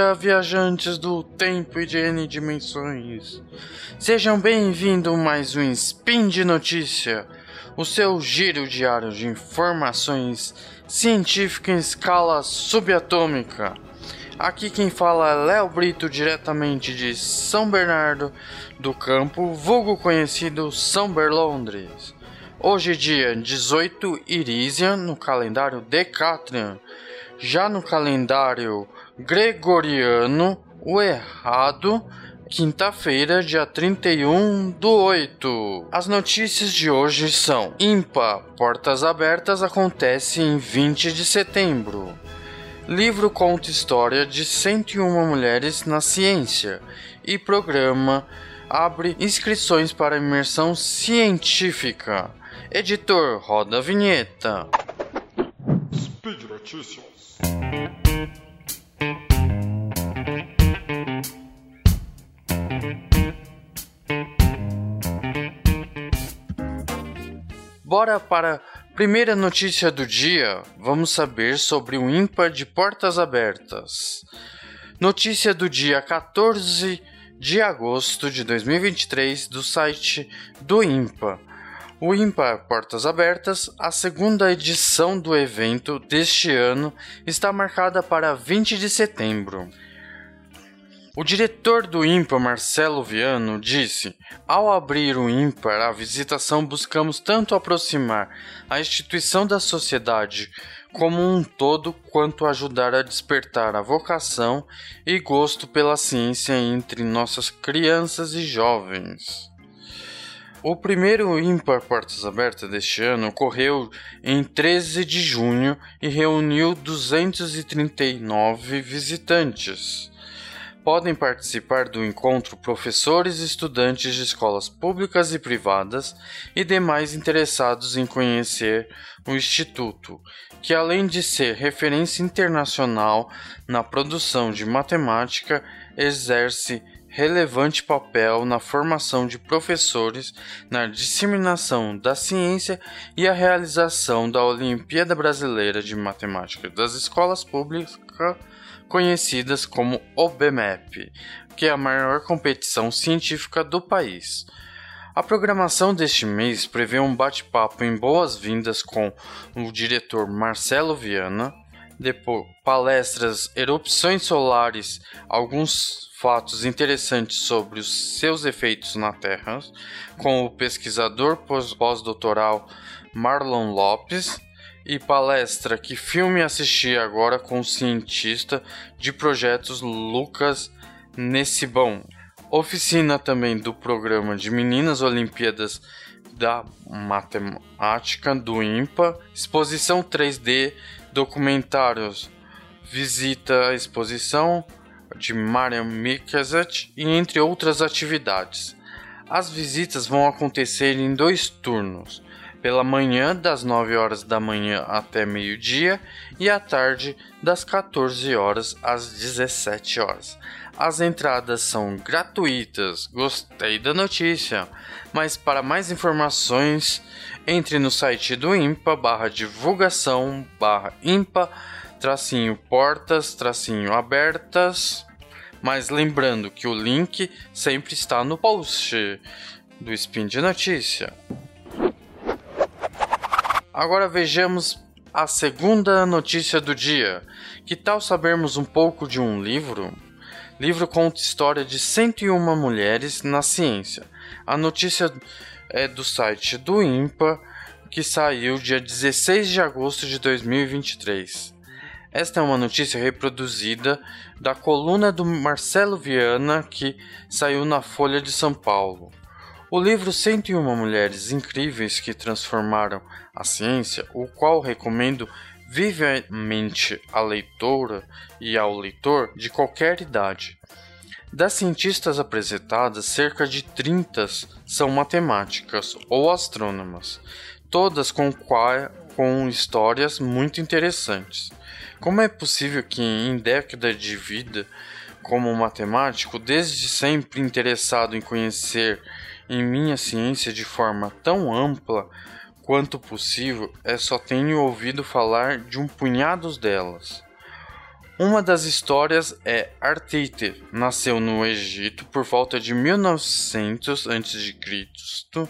dia, viajantes do tempo e de N dimensões. Sejam bem-vindos mais um Spin de Notícia, o seu giro diário de informações científicas em escala subatômica. Aqui quem fala é Léo Brito, diretamente de São Bernardo do Campo, vulgo conhecido São Berlondres. Hoje, dia 18 Irisian, no calendário Decatrian. Já no calendário gregoriano, o errado, quinta-feira, dia 31 do 8. As notícias de hoje são: IMPA Portas Abertas acontece em 20 de setembro. Livro conta história de 101 mulheres na ciência e programa abre inscrições para imersão científica. Editor, roda a vinheta. Speed Notícias. Bora para a primeira notícia do dia. Vamos saber sobre o ímpar de portas abertas. Notícia do dia 14 de agosto de 2023 do site do IMPA. O IMPA Portas Abertas, a segunda edição do evento deste ano, está marcada para 20 de setembro. O diretor do IMPA, Marcelo Viano, disse: Ao abrir o IMPA, a visitação buscamos tanto aproximar a instituição da sociedade como um todo, quanto ajudar a despertar a vocação e gosto pela ciência entre nossas crianças e jovens. O primeiro ímpar Portas Abertas deste ano ocorreu em 13 de junho e reuniu 239 visitantes. Podem participar do encontro professores e estudantes de escolas públicas e privadas e demais interessados em conhecer o Instituto, que além de ser referência internacional na produção de matemática, exerce relevante papel na formação de professores, na disseminação da ciência e a realização da Olimpíada Brasileira de Matemática das escolas públicas, conhecidas como OBMEP, que é a maior competição científica do país. A programação deste mês prevê um bate-papo em boas-vindas com o diretor Marcelo Viana, depois palestras, erupções solares, alguns fatos interessantes sobre os seus efeitos na Terra, com o pesquisador pós-doutoral Marlon Lopes, e palestra Que Filme Assistir Agora com o cientista de projetos Lucas Nessibão. Oficina também do programa de Meninas Olimpíadas da Matemática do IMPA, exposição 3D, documentários, visita à exposição, de Mariam Mikazet e entre outras atividades. As visitas vão acontecer em dois turnos, pela manhã das 9 horas da manhã até meio-dia e à tarde das 14 horas às 17 horas. As entradas são gratuitas. Gostei da notícia. Mas para mais informações, entre no site do IMPA barra divulgação barra IMPA tracinho portas, tracinho abertas. Mas lembrando que o link sempre está no post do Spin de Notícia. Agora vejamos a segunda notícia do dia. Que tal sabermos um pouco de um livro? Livro conta história de 101 mulheres na ciência. A notícia é do site do IMPA, que saiu dia 16 de agosto de 2023. Esta é uma notícia reproduzida da coluna do Marcelo Viana que saiu na Folha de São Paulo. O livro 101 Mulheres Incríveis que Transformaram a Ciência, o qual recomendo vivamente à leitora e ao leitor de qualquer idade. Das cientistas apresentadas, cerca de 30 são matemáticas ou astrônomas, todas com, com histórias muito interessantes. Como é possível que em década de vida, como matemático, desde sempre interessado em conhecer em minha ciência de forma tão ampla quanto possível, é só tenho ouvido falar de um punhado delas. Uma das histórias é Arteite, nasceu no Egito por volta de 1900 a.C.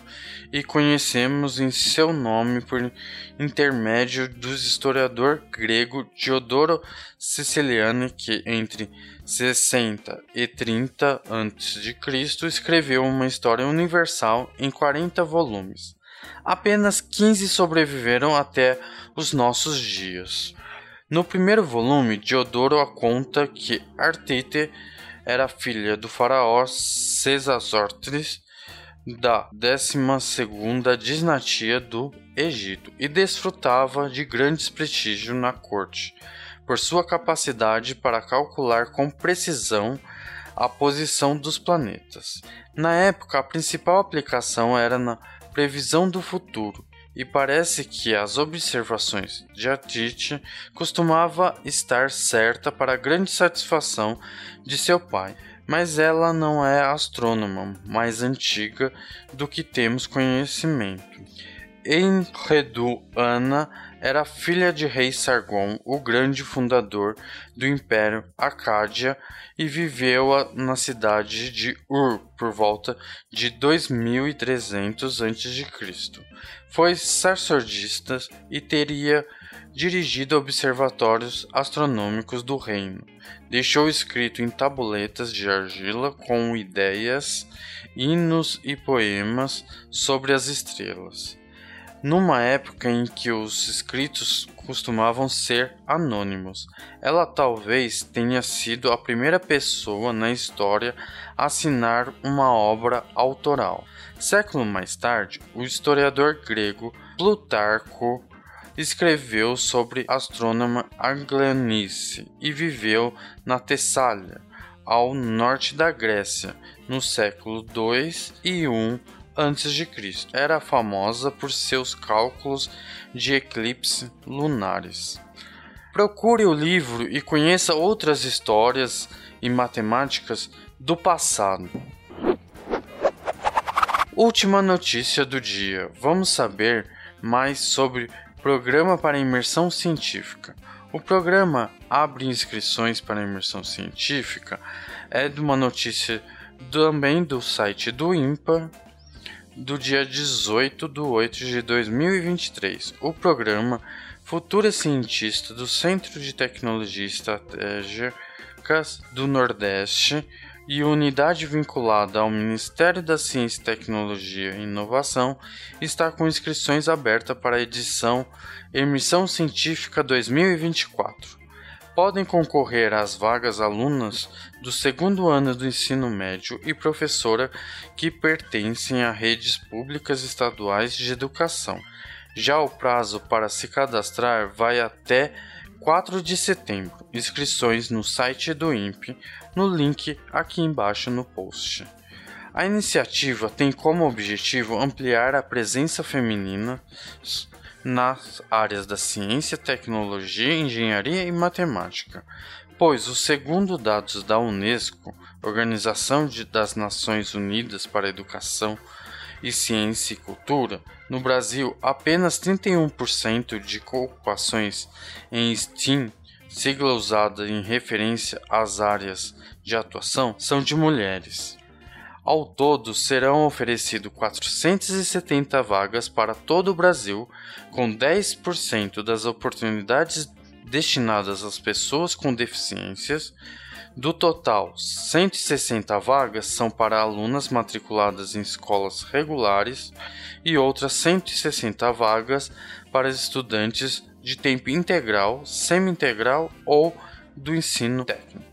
e conhecemos em seu nome por intermédio do historiador grego Diodoro Siciliani que entre 60 e 30 a.C. escreveu uma história universal em 40 volumes. Apenas 15 sobreviveram até os nossos dias. No primeiro volume, Diodoro conta que Artete era filha do faraó Sesostris da 12ª dinastia do Egito e desfrutava de grande prestígio na corte por sua capacidade para calcular com precisão a posição dos planetas. Na época, a principal aplicação era na previsão do futuro, e parece que as observações de Atite costumava estar certa para grande satisfação de seu pai, mas ela não é astrônoma mais antiga do que temos conhecimento. Enredu Ana era filha de rei Sargon, o grande fundador do Império Acádia, e viveu na cidade de Ur por volta de 2300 a.C. Foi sacerdotista e teria dirigido observatórios astronômicos do reino. Deixou escrito em tabuletas de argila com ideias, hinos e poemas sobre as estrelas numa época em que os escritos costumavam ser anônimos. Ela talvez tenha sido a primeira pessoa na história a assinar uma obra autoral. Século mais tarde, o historiador grego Plutarco escreveu sobre a astrônoma Aglanice e viveu na Tessália, ao norte da Grécia, no século 2 e 1 a.C. Era famosa por seus cálculos de eclipses lunares. Procure o livro e conheça outras histórias e matemáticas do passado. Última notícia do dia. Vamos saber mais sobre Programa para Imersão Científica. O programa abre inscrições para imersão científica é de uma notícia também do site do IMPA do dia 18 de 8 de 2023. O programa Futura Cientista do Centro de Tecnologia Estratégicas do Nordeste e unidade vinculada ao Ministério da Ciência, Tecnologia e Inovação está com inscrições abertas para a edição Emissão Científica 2024 podem concorrer às vagas alunas do segundo ano do ensino médio e professora que pertencem a redes públicas estaduais de educação. Já o prazo para se cadastrar vai até 4 de setembro. Inscrições no site do INPE, no link aqui embaixo no post. A iniciativa tem como objetivo ampliar a presença feminina nas áreas da ciência, tecnologia, engenharia e matemática, pois, o segundo dados da Unesco, Organização das Nações Unidas para a Educação e Ciência e Cultura, no Brasil, apenas 31% de ocupações em STEAM, sigla usada em referência às áreas de atuação, são de mulheres. Ao todo, serão oferecidas 470 vagas para todo o Brasil, com 10% das oportunidades destinadas às pessoas com deficiências. Do total, 160 vagas são para alunas matriculadas em escolas regulares e outras 160 vagas para estudantes de tempo integral, semi-integral ou do ensino técnico.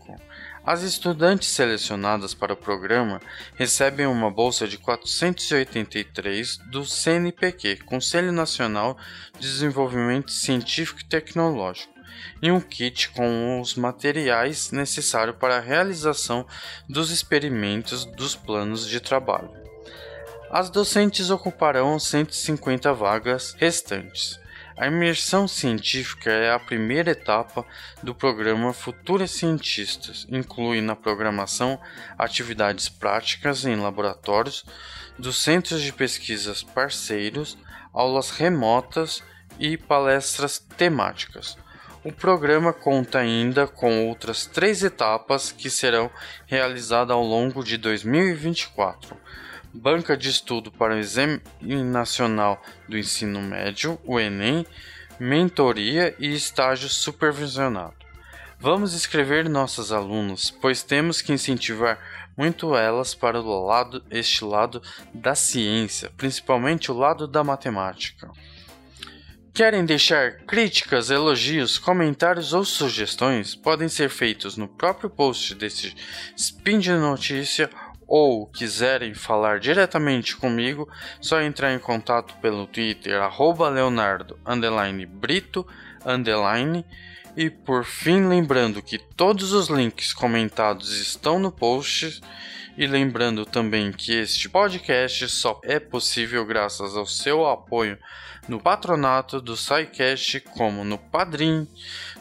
As estudantes selecionadas para o programa recebem uma bolsa de 483 do CNPq, Conselho Nacional de Desenvolvimento Científico e Tecnológico, e um kit com os materiais necessários para a realização dos experimentos dos planos de trabalho. As docentes ocuparão 150 vagas restantes. A imersão científica é a primeira etapa do programa Futuras Cientistas. Inclui na programação atividades práticas em laboratórios dos centros de pesquisas parceiros, aulas remotas e palestras temáticas. O programa conta ainda com outras três etapas que serão realizadas ao longo de 2024. Banca de Estudo para o Exame Nacional do Ensino Médio, o Enem, mentoria e estágio supervisionado. Vamos escrever nossos alunos, pois temos que incentivar muito elas para o lado este lado da ciência, principalmente o lado da matemática. Querem deixar críticas, elogios, comentários ou sugestões? Podem ser feitos no próprio post desse Spin de Notícia ou quiserem falar diretamente comigo, só entrar em contato pelo Twitter arroba Leonardo Brito e por fim lembrando que todos os links comentados estão no post e lembrando também que este podcast só é possível graças ao seu apoio no patronato do SciCast, como no Padrim,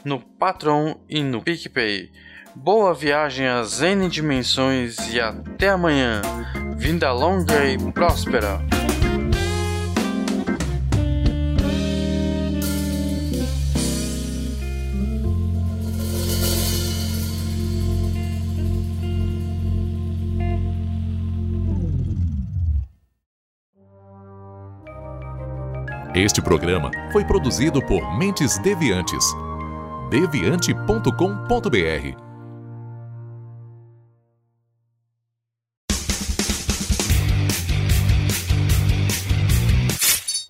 no Patron e no PicPay. Boa viagem às N dimensões e até amanhã. Vinda longa e próspera. Este programa foi produzido por Mentes Deviantes. deviante.com.br